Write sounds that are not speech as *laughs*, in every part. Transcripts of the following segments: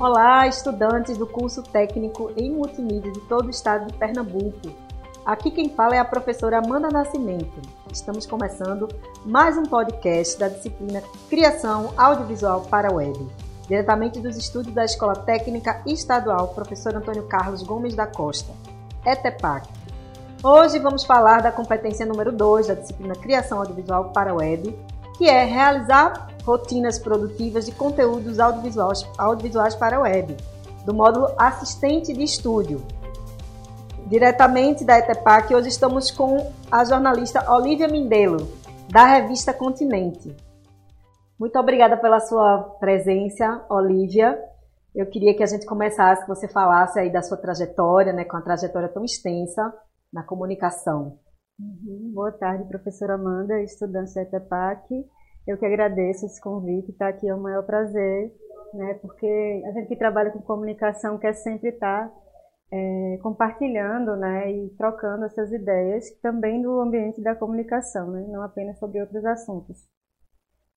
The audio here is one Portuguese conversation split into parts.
Olá, estudantes do curso técnico em multimídia de todo o estado de Pernambuco. Aqui quem fala é a professora Amanda Nascimento. Estamos começando mais um podcast da disciplina Criação Audiovisual para Web, diretamente dos estúdios da Escola Técnica Estadual Professor Antônio Carlos Gomes da Costa, ETEPAC. Hoje vamos falar da competência número 2 da disciplina Criação Audiovisual para Web, que é realizar rotinas produtivas de conteúdos audiovisuais, audiovisuais para a web, do módulo Assistente de Estúdio. Diretamente da ETEPAC, hoje estamos com a jornalista Olivia Mindelo, da revista Continente. Muito obrigada pela sua presença, Olivia. Eu queria que a gente começasse, que você falasse aí da sua trajetória, né, com a trajetória tão extensa na comunicação. Uhum. Boa tarde, professora Amanda, estudante da ETEPAC. Eu que agradeço esse convite, estar tá aqui é o maior prazer, né? Porque a gente que trabalha com comunicação quer sempre estar tá, é, compartilhando, né? E trocando essas ideias também do ambiente da comunicação, né? Não apenas sobre outros assuntos.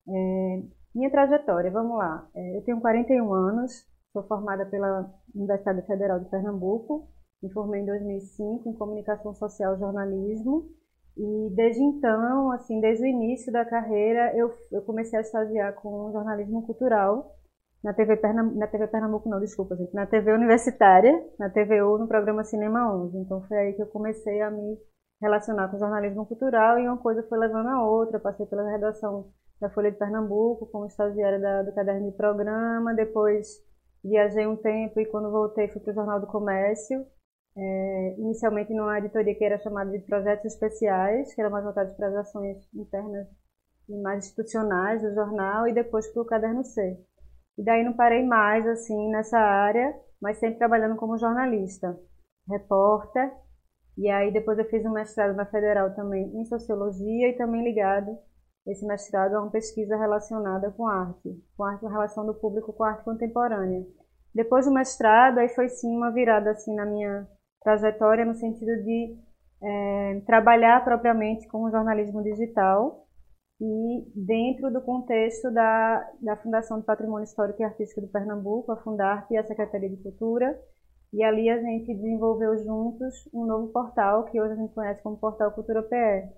É, minha trajetória, vamos lá. É, eu tenho 41 anos, sou formada pela Universidade Federal de Pernambuco, me formei em 2005 em Comunicação Social e Jornalismo e desde então, assim, desde o início da carreira, eu, eu comecei a estagiar com jornalismo cultural na TV, na TV Pernambuco, não, desculpa, gente, na TV Universitária, na TVU, no programa Cinema 11. Então foi aí que eu comecei a me relacionar com jornalismo cultural e uma coisa foi levando a outra. Eu passei pela redação da Folha de Pernambuco como estagiária da, do caderno de programa, depois viajei um tempo e quando voltei fui para o Jornal do Comércio é, inicialmente numa editoria que era chamada de Projetos Especiais, que era mais voltada para as ações internas e mais institucionais do jornal, e depois para o Caderno C. E daí não parei mais assim nessa área, mas sempre trabalhando como jornalista, repórter. E aí depois eu fiz um mestrado na Federal também em Sociologia e também ligado esse mestrado a uma pesquisa relacionada com arte, com a relação do público com a arte contemporânea. Depois do mestrado, aí foi sim uma virada assim na minha trajetória no sentido de é, trabalhar propriamente com o jornalismo digital e dentro do contexto da, da Fundação do Patrimônio Histórico e Artístico do Pernambuco, a Fundarte e a Secretaria de Cultura, e ali a gente desenvolveu juntos um novo portal que hoje a gente conhece como Portal Cultura PE.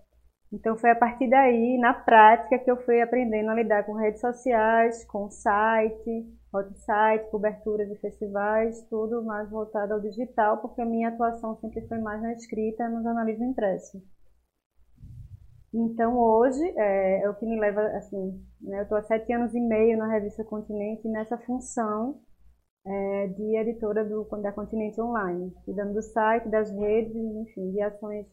Então foi a partir daí, na prática, que eu fui aprendendo a lidar com redes sociais, com site, site, cobertura de festivais, tudo mais voltado ao digital, porque a minha atuação sempre foi mais na escrita, no jornalismo impresso. Então hoje é, é o que me leva, assim, né, eu estou há sete anos e meio na revista Continente nessa função é, de editora do, da Continente Online, cuidando do site, das redes, enfim, de ações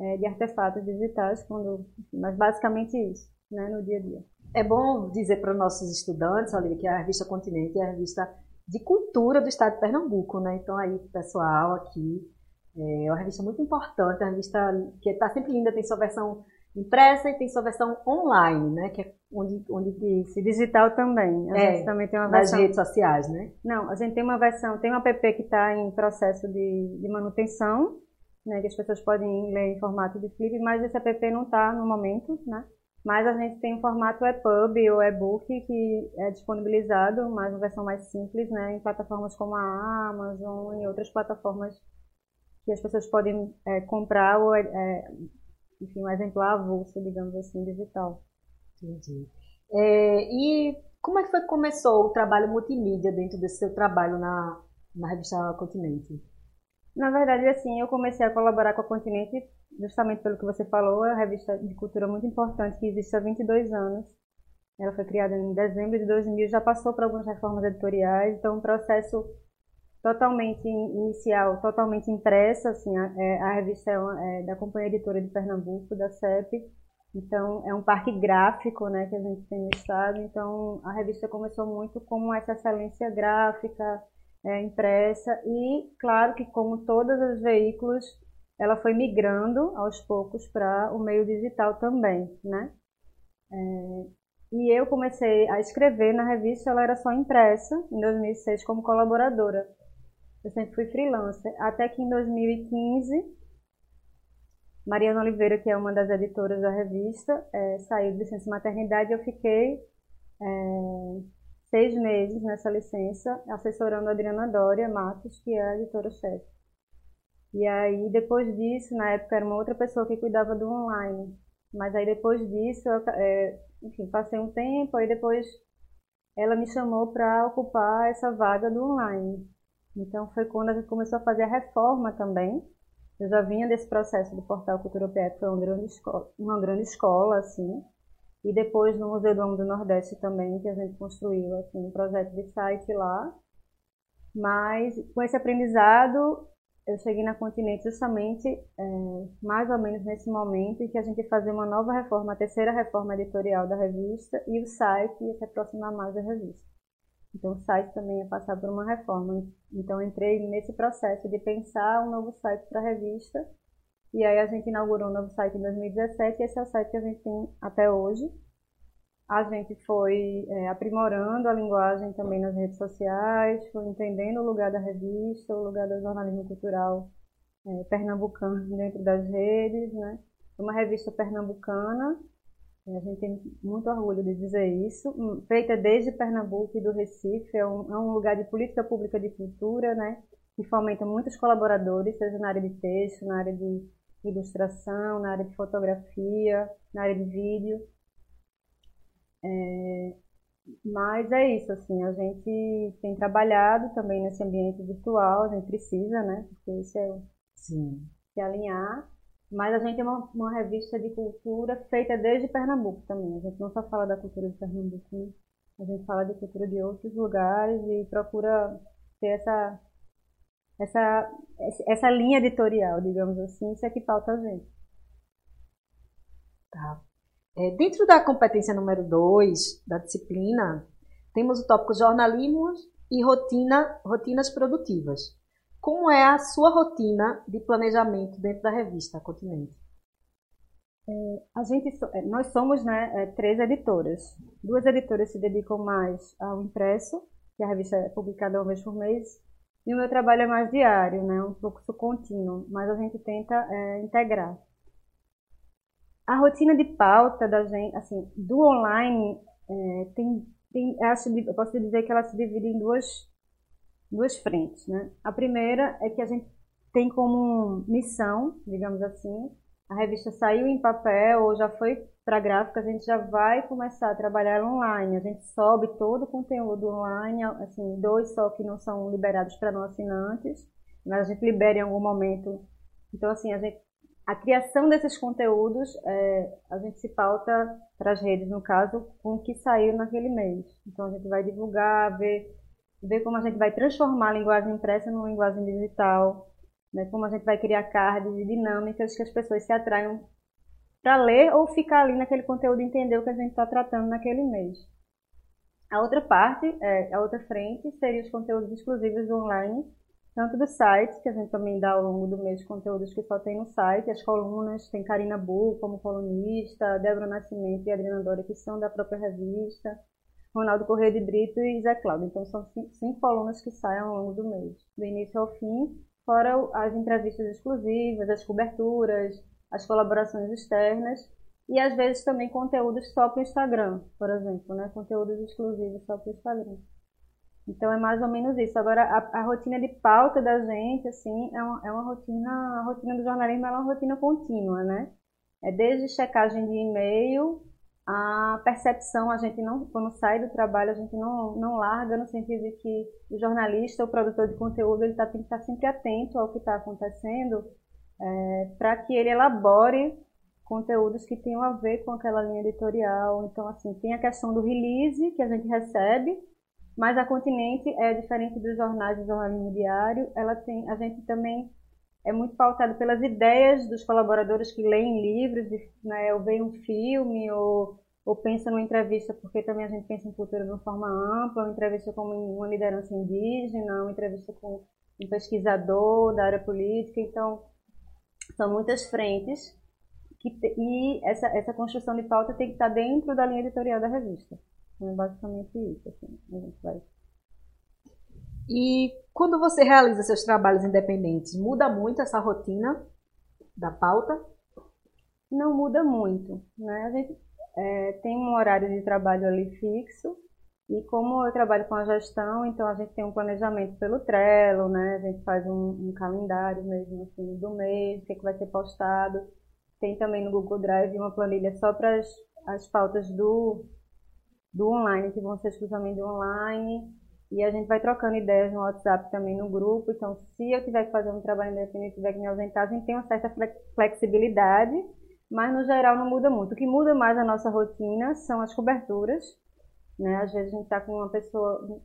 é, de artefatos digitais, quando, enfim, mas basicamente isso, né, no dia a dia. É bom dizer para os nossos estudantes, Olivia, que a revista Continente é a revista de cultura do estado de Pernambuco, né? Então aí, pessoal, aqui, é uma revista muito importante, uma revista que está sempre linda, tem sua versão impressa e tem sua versão online, né? Que é onde, onde Isso, digital também. A é, gente também tem uma versão. Nas redes sociais, né? Não, a gente tem uma versão, tem um app que está em processo de, de manutenção, né? Que as pessoas podem ler em formato de flip, mas esse app não está no momento, né? Mas a gente tem o formato EPUB ou e-book que é disponibilizado, mas uma versão mais simples, né, em plataformas como a Amazon e outras plataformas que as pessoas podem é, comprar ou, é, enfim, um exemplar avulso, digamos assim, digital. Entendi. É, e como é que foi que começou o trabalho multimídia dentro desse seu trabalho na, na revista Continente? Na verdade, assim, eu comecei a colaborar com a Continente justamente pelo que você falou, é uma revista de cultura muito importante que existe há 22 anos. Ela foi criada em dezembro de 2000, já passou por algumas reformas editoriais, então um processo totalmente inicial, totalmente impressa, assim, a, é, a revista é, uma, é, da Companhia Editora de Pernambuco, da CEP, então é um parque gráfico, né, que a gente tem no estado, então a revista começou muito como essa excelência gráfica, é, impressa e, claro que como todos os veículos ela foi migrando aos poucos para o meio digital também, né? É, e eu comecei a escrever na revista, ela era só impressa, em 2006 como colaboradora. Eu sempre fui freelancer, até que em 2015, Mariana Oliveira, que é uma das editoras da revista, é, saiu de licença maternidade eu fiquei é, seis meses nessa licença, assessorando a Adriana Dória Matos, que é a editora-chefe. E aí, depois disso, na época era uma outra pessoa que cuidava do online. Mas aí, depois disso, eu, é, enfim, passei um tempo, aí depois ela me chamou para ocupar essa vaga do online. Então, foi quando a gente começou a fazer a reforma também. Eu já vinha desse processo do Portal Cultura PE, foi uma grande escola, uma grande escola assim. E depois no Museu do Homem do Nordeste também, que a gente construiu assim, um projeto de site lá. Mas com esse aprendizado, eu cheguei na Continente justamente é, mais ou menos nesse momento em que a gente ia fazer uma nova reforma, a terceira reforma editorial da revista, e o site ia se aproximar mais da revista. Então o site também ia passar por uma reforma. Então entrei nesse processo de pensar um novo site para a revista e aí a gente inaugurou um novo site em 2017 e esse é o site que a gente tem até hoje. A gente foi é, aprimorando a linguagem também nas redes sociais, foi entendendo o lugar da revista, o lugar do jornalismo cultural é, pernambucano *laughs* dentro das redes, né? Uma revista pernambucana, a gente tem muito orgulho de dizer isso, feita desde Pernambuco e do Recife, é um, é um lugar de política pública de cultura, né? Que fomenta muitos colaboradores, seja na área de texto, na área de ilustração, na área de fotografia, na área de vídeo. É, mas é isso, assim, a gente tem trabalhado também nesse ambiente virtual, a gente precisa, né? Porque isso é Sim. se alinhar. Mas a gente é uma, uma, revista de cultura feita desde Pernambuco também. A gente não só fala da cultura de Pernambuco, né? a gente fala de cultura de outros lugares e procura ter essa essa, essa linha editorial, digamos assim, isso é que falta a gente. Tá. É, dentro da competência número 2 da disciplina, temos o tópico jornalismo e rotina, rotinas produtivas. Como é a sua rotina de planejamento dentro da revista Continente? É, a gente, é, nós somos né, é, três editoras. Duas editoras se dedicam mais ao impresso, que a revista é publicada uma vez por mês, e o meu trabalho é mais diário, né? um fluxo contínuo, mas a gente tenta é, integrar. A rotina de pauta da gente, assim, do online, é, tem, tem acho, eu posso dizer que ela se divide em duas, duas frentes. Né? A primeira é que a gente tem como missão, digamos assim, a revista saiu em papel ou já foi para gráfica, a gente já vai começar a trabalhar online. A gente sobe todo o conteúdo online, assim, dois só que não são liberados para não assinantes, mas a gente libera em algum momento. Então, assim, a, gente, a criação desses conteúdos, é, a gente se pauta para as redes, no caso, com o que saiu naquele mês. Então, a gente vai divulgar, ver, ver como a gente vai transformar a linguagem impressa numa linguagem digital, né, como a gente vai criar cards e dinâmicas que as pessoas se atraiam para ler ou ficar ali naquele conteúdo e entender o que a gente está tratando naquele mês. A outra parte, é, a outra frente, seria os conteúdos exclusivos online, tanto do site, que a gente também dá ao longo do mês conteúdos que só tem no site, as colunas, tem Karina Bu como colunista, Débora Nascimento e Adriana Dória, que são da própria revista, Ronaldo Corrêa de Brito e Zé Cláudio. Então são cinco, cinco colunas que saem ao longo do mês, do início ao fim, fora as entrevistas exclusivas, as coberturas, as colaborações externas e às vezes também conteúdos só para o Instagram, por exemplo, né? Conteúdos exclusivos só para o Instagram. Então é mais ou menos isso. Agora a, a, rotina de pauta da gente, assim, é uma, é uma rotina, a rotina do jornalismo é uma rotina contínua, né? É desde checagem de e-mail, a percepção, a gente não, quando sai do trabalho, a gente não, não larga no sentido de que o jornalista, o produtor de conteúdo, ele tá, tem que estar sempre atento ao que está acontecendo é, para que ele elabore conteúdos que tenham a ver com aquela linha editorial. Então, assim, tem a questão do release que a gente recebe, mas a Continente é diferente dos jornais do jornalismo diário. Ela tem, a gente também é muito pautado pelas ideias dos colaboradores que leem livros, né, ou veem um filme, ou, ou pensa numa entrevista, porque também a gente pensa em cultura de uma forma ampla, uma entrevista com uma liderança indígena, uma entrevista com um pesquisador da área política. Então, são muitas frentes que, e essa, essa construção de pauta tem que estar dentro da linha editorial da revista. Então, é basicamente isso. Assim, a gente vai. E quando você realiza seus trabalhos independentes, muda muito essa rotina da pauta? Não muda muito. Né? A gente é, tem um horário de trabalho ali fixo E como eu trabalho com a gestão, então a gente tem um planejamento pelo Trello, né? A gente faz um, um calendário mesmo assim do mês, o que, é que vai ser postado. Tem também no Google Drive uma planilha só para as, as pautas do, do online, que vão ser exclusivamente do online. E a gente vai trocando ideias no WhatsApp também no grupo. Então, se eu tiver que fazer um trabalho independente, tiver que me ausentar, a gente tem uma certa flexibilidade, mas no geral não muda muito. O que muda mais a nossa rotina são as coberturas. Né? Às vezes a gente está com uma pessoa,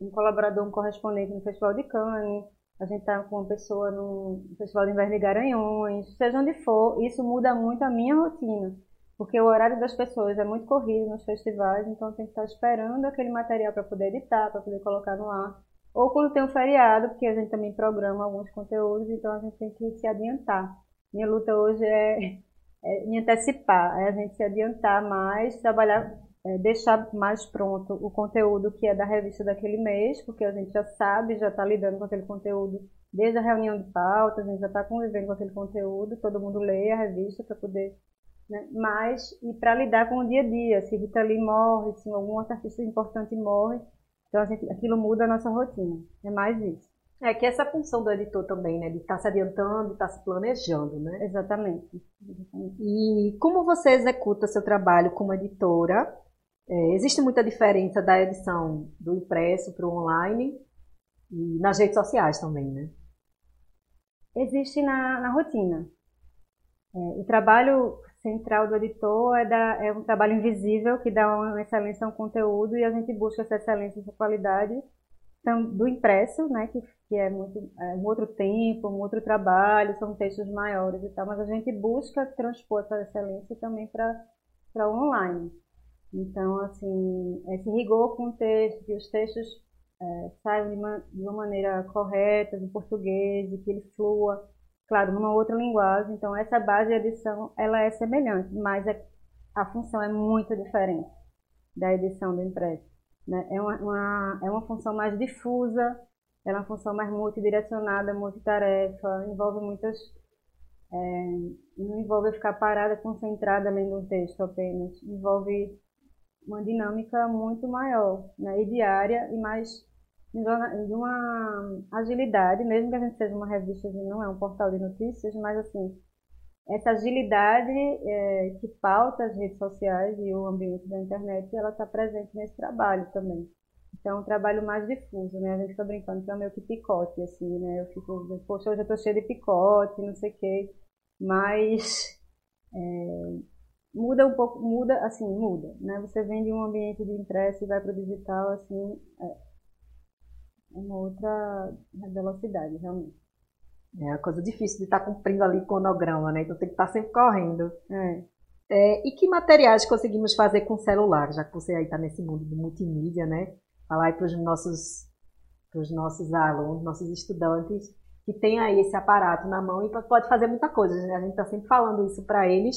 um colaborador, um correspondente no Festival de Cannes, a gente está com uma pessoa no Festival de Inverno de Garanhões, seja onde for, isso muda muito a minha rotina porque o horário das pessoas é muito corrido nos festivais, então tem que estar esperando aquele material para poder editar, para poder colocar no ar. Ou quando tem um feriado, porque a gente também programa alguns conteúdos, então a gente tem que se adiantar. Minha luta hoje é, é me antecipar, é a gente se adiantar mais, trabalhar, é, deixar mais pronto o conteúdo que é da revista daquele mês, porque a gente já sabe, já está lidando com aquele conteúdo desde a reunião de pautas, a gente já está convivendo com aquele conteúdo, todo mundo lê a revista para poder né? Mas, e para lidar com o dia a dia, se Rita Lee morre, se algum artista importante morre, então gente, aquilo muda a nossa rotina. É mais isso. É que essa função do editor também, né? De estar tá se adiantando, estar tá se planejando, né? Exatamente. Exatamente. E como você executa seu trabalho como editora? É, existe muita diferença da edição do impresso para o online e nas redes sociais também, né? Existe na, na rotina. É, o trabalho central do editor é, da, é um trabalho invisível que dá uma excelência ao conteúdo e a gente busca essa excelência, essa qualidade então, do impresso, né, que, que é, muito, é um outro tempo, um outro trabalho, são textos maiores e tal, mas a gente busca transpor essa excelência também para o online. Então, assim, esse rigor com o texto, que os textos é, saiam de uma, de uma maneira correta, em português, que ele flua, claro, numa outra linguagem. Então, essa base de edição, ela é semelhante, mas é, a função é muito diferente da edição do impresso. Né? É, uma, uma, é uma função mais difusa, é uma função mais multidirecionada, multitarefa, envolve muitas... É, não envolve ficar parada, concentrada lendo um texto apenas. Envolve uma dinâmica muito maior né? e diária e mais de uma agilidade, mesmo que a gente seja uma revista não é um portal de notícias, mas assim, essa agilidade é, que pauta as redes sociais e o ambiente da internet, ela está presente nesse trabalho também. Então, é um trabalho mais difuso, né? A gente fica brincando que é meio que picote, assim, né? Eu fico, poxa, hoje eu tô cheia de picote, não sei o quê. Mas é, muda um pouco, muda, assim, muda, né? Você vem de um ambiente de impresso e vai para o digital, assim, é, uma outra velocidade, realmente. É uma coisa difícil de estar tá cumprindo ali o cronograma, né? Então tem que estar tá sempre correndo. É. É, e que materiais conseguimos fazer com celular, já que você aí está nesse mundo de multimídia, né? Falar aí para os nossos, pros nossos alunos, nossos estudantes, que tem aí esse aparato na mão e pode fazer muita coisa. Né? A gente está sempre falando isso para eles.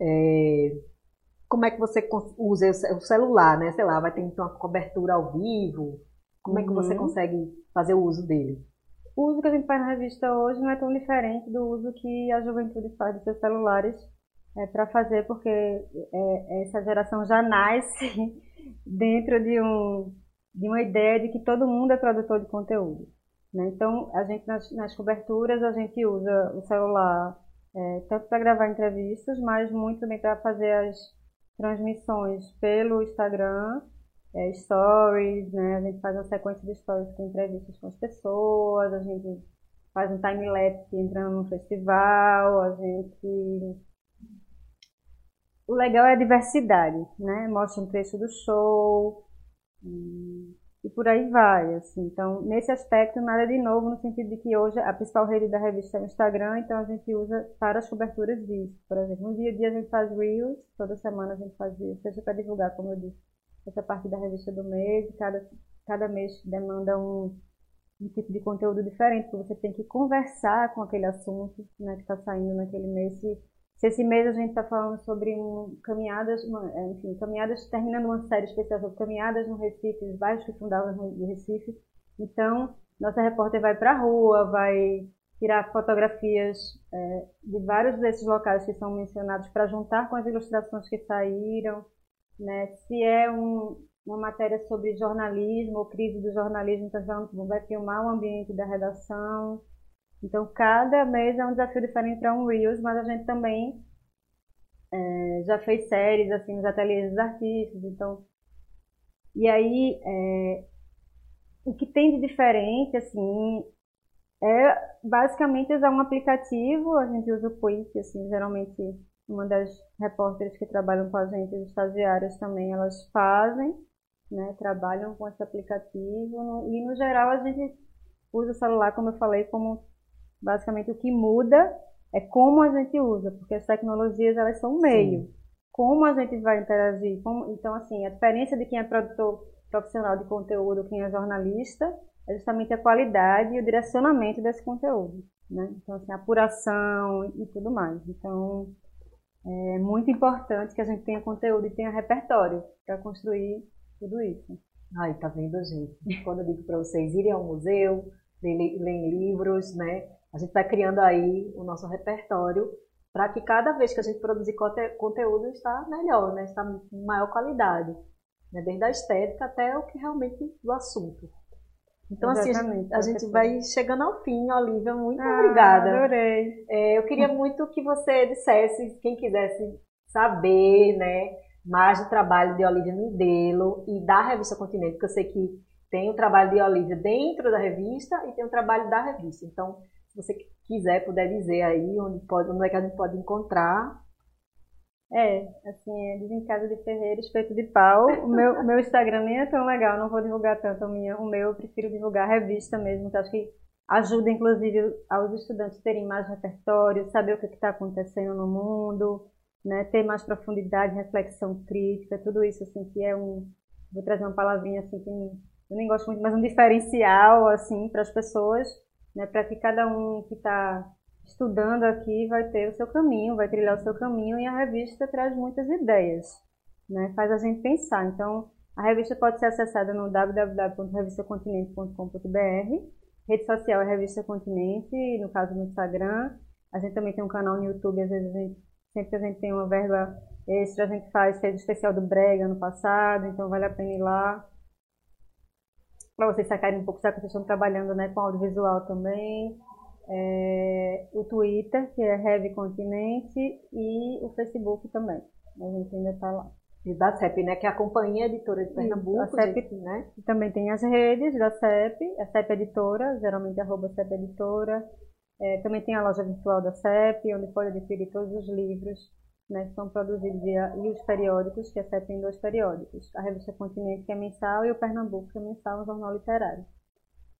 É, como é que você usa o celular, né? Sei lá, vai ter então uma cobertura ao vivo, como é que você uhum. consegue fazer o uso dele? O uso que a gente faz na revista hoje não é tão diferente do uso que a juventude faz dos seus celulares é, para fazer, porque é, essa geração já nasce *laughs* dentro de, um, de uma ideia de que todo mundo é produtor de conteúdo. Né? Então, a gente nas, nas, coberturas a gente usa o celular é, tanto para gravar entrevistas, mas muito também para fazer as transmissões pelo Instagram é, stories, né? A gente faz uma sequência de stories com entrevistas com as pessoas, a gente faz um time-lapse entrando no festival, a gente... O legal é a diversidade, né? Mostra um trecho do show e por aí vai, assim. Então, nesse aspecto, nada de novo, no sentido de que hoje a principal rede da revista é o Instagram, então a gente usa para as coberturas disso. Por exemplo, no dia a dia a gente faz Reels, toda semana a gente faz Reels, seja para divulgar, como eu disse, essa parte da revista do mês, cada, cada mês demanda um, um tipo de conteúdo diferente, porque você tem que conversar com aquele assunto né, que está saindo naquele mês. Se, se esse mês a gente está falando sobre um, caminhadas, uma, é, enfim, caminhadas, terminando uma série especial sobre caminhadas no Recife, os bairros que fundavam no Recife, então nossa repórter vai para a rua, vai tirar fotografias é, de vários desses locais que são mencionados para juntar com as ilustrações que saíram né? Se é um, uma matéria sobre jornalismo ou crise do jornalismo, então vai filmar o ambiente da redação. Então, cada mês é um desafio diferente para um Reels, mas a gente também é, já fez séries assim nos ateliês dos artistas, então. E aí é, o que tem de diferente assim é basicamente usar um aplicativo, a gente usa o Quick, assim, geralmente uma das repórteres que trabalham com a gente, as estagiárias também, elas fazem, né, trabalham com esse aplicativo. E no geral a gente usa o celular, como eu falei, como basicamente o que muda é como a gente usa, porque as tecnologias elas são um meio. Sim. Como a gente vai interagir? Como, então, assim, a diferença de quem é produtor profissional de conteúdo, quem é jornalista, é justamente a qualidade e o direcionamento desse conteúdo, né? Então, assim, a apuração e tudo mais. Então, é muito importante que a gente tenha conteúdo e tenha repertório para construir tudo isso. Ai, tá vendo, gente? Quando eu digo para vocês irem ao museu, lerem livros, né? A gente vai criando aí o nosso repertório para que cada vez que a gente produzir conteúdo está melhor, né? Está com maior qualidade, né? Desde a estética até o que realmente do assunto. Então, Exatamente, assim, a gente, vai chegando ao fim, Olivia. Muito ah, obrigada. Adorei. É, eu queria *laughs* muito que você dissesse, quem quisesse saber, né, mais do trabalho de Olivia Mindelo e da revista Continente, porque eu sei que tem o trabalho de Olivia dentro da revista e tem o trabalho da revista. Então, você quiser, puder dizer aí onde, pode, onde é que a gente pode encontrar. É, assim, é Casa de Ferreira, espeto de pau. O meu, meu Instagram nem é tão legal, não vou divulgar tanto o, minha, o meu, eu prefiro divulgar revista mesmo, que acho que ajuda, inclusive, aos estudantes terem mais repertório, saber o que está acontecendo no mundo, né, ter mais profundidade, reflexão crítica, tudo isso, assim, que é um... Vou trazer uma palavrinha, assim, que eu nem gosto muito, mas um diferencial, assim, para as pessoas, né, para que cada um que está estudando aqui vai ter o seu caminho, vai trilhar o seu caminho e a revista traz muitas ideias, né? Faz a gente pensar. Então, a revista pode ser acessada no www.revistacontinente.com.br. Rede social é Revista Continente, no caso no Instagram. A gente também tem um canal no YouTube, às vezes a gente, sempre que a gente tem uma verba extra, a gente faz sede especial do Brega no passado, então vale a pena ir lá. Para vocês sacarem um pouco, já que vocês estão trabalhando né, com audiovisual também é, o Twitter, que é Heavy Continente, e o Facebook também. A gente ainda está lá. E da CEP, né? Que é a Companhia Editora de Pernambuco. Isso, a CEP, né? Também tem as redes da CEP, a CEP Editora, geralmente arroba CEP Editora. É, também tem a loja virtual da CEP, onde pode adquirir todos os livros né, são produzidos e os periódicos, que a CEP tem dois periódicos. A revista Continente, que é mensal, e o Pernambuco, que é mensal, um jornal literário.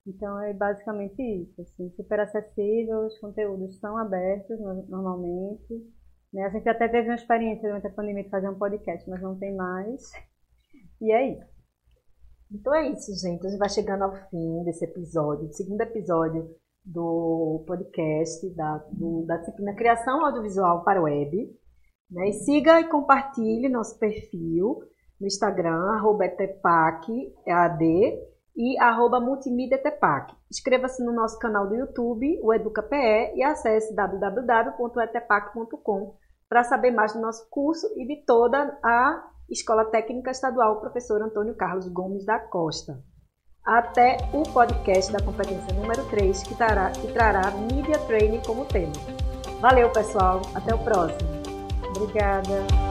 Então é basicamente isso, assim, super acessível, os conteúdos são abertos normalmente. Né? A gente até teve uma experiência durante a pandemia de fazer um podcast, mas não tem mais. E é isso. Então é isso, gente. A gente vai chegando ao fim desse episódio, segundo episódio do podcast da, do, da disciplina Criação Audiovisual para Web. Né? E siga e compartilhe nosso perfil no Instagram, arroba etepac, EAD, e arroba multimídiatepac. Inscreva-se no nosso canal do YouTube, o EducaPE, e acesse www.etepac.com para saber mais do nosso curso e de toda a Escola Técnica Estadual Professor Antônio Carlos Gomes da Costa. Até o podcast da competência número 3, que trará, que trará Media Training como tema. Valeu, pessoal. Até o próximo. Obrigada.